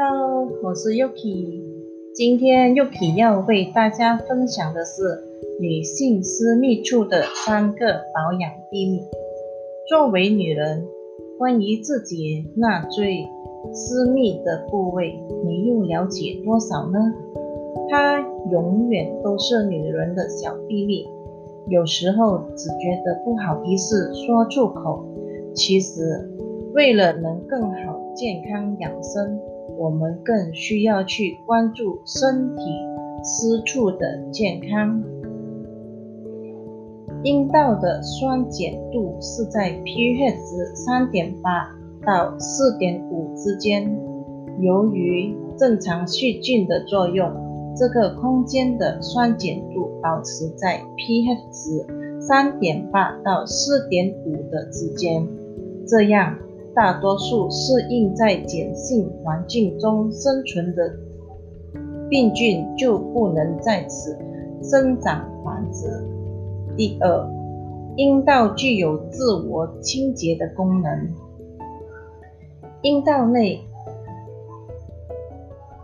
Hello，我是 Yuki，今天 Yuki 要为大家分享的是女性私密处的三个保养秘密。作为女人，关于自己那最私密的部位，你又了解多少呢？它永远都是女人的小秘密，有时候只觉得不好意思说出口。其实，为了能更好健康养生，我们更需要去关注身体私处的健康。阴道的酸碱度是在 pH 值三点八到四点五之间。由于正常细菌的作用，这个空间的酸碱度保持在 pH 值三点八到四点五的之间。这样，大多数适应在碱性环境中生存的病菌就不能在此生长繁殖。第二，阴道具有自我清洁的功能。阴道内，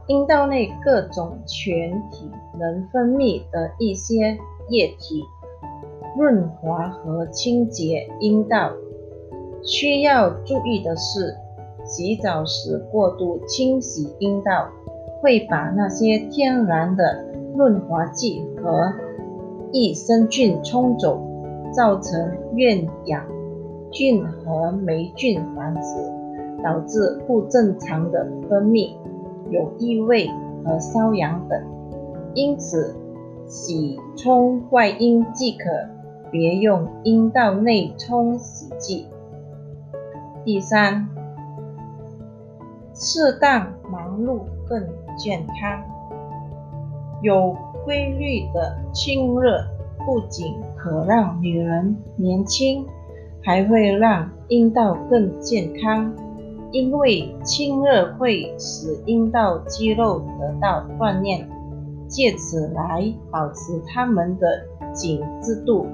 阴道内各种全体能分泌的一些液体，润滑和清洁阴道。需要注意的是，洗澡时过度清洗阴道，会把那些天然的润滑剂和益生菌冲走，造成厌氧菌和霉菌繁殖，导致不正常的分泌，有异味和瘙痒等。因此，洗冲外阴即可，别用阴道内冲洗剂。第三，适当忙碌更健康。有规律的亲热不仅可让女人年轻，还会让阴道更健康，因为亲热会使阴道肌肉得到锻炼，借此来保持它们的紧致度。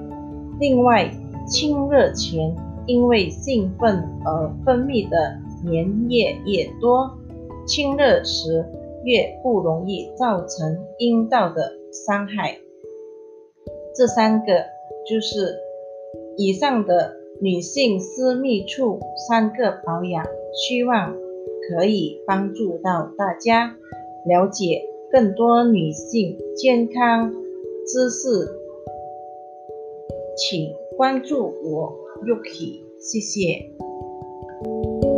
另外，亲热前，因为兴奋而分泌的粘液越多，亲热时越不容易造成阴道的伤害。这三个就是以上的女性私密处三个保养，希望可以帮助到大家了解更多女性健康知识，请关注我。Yuki，谢谢。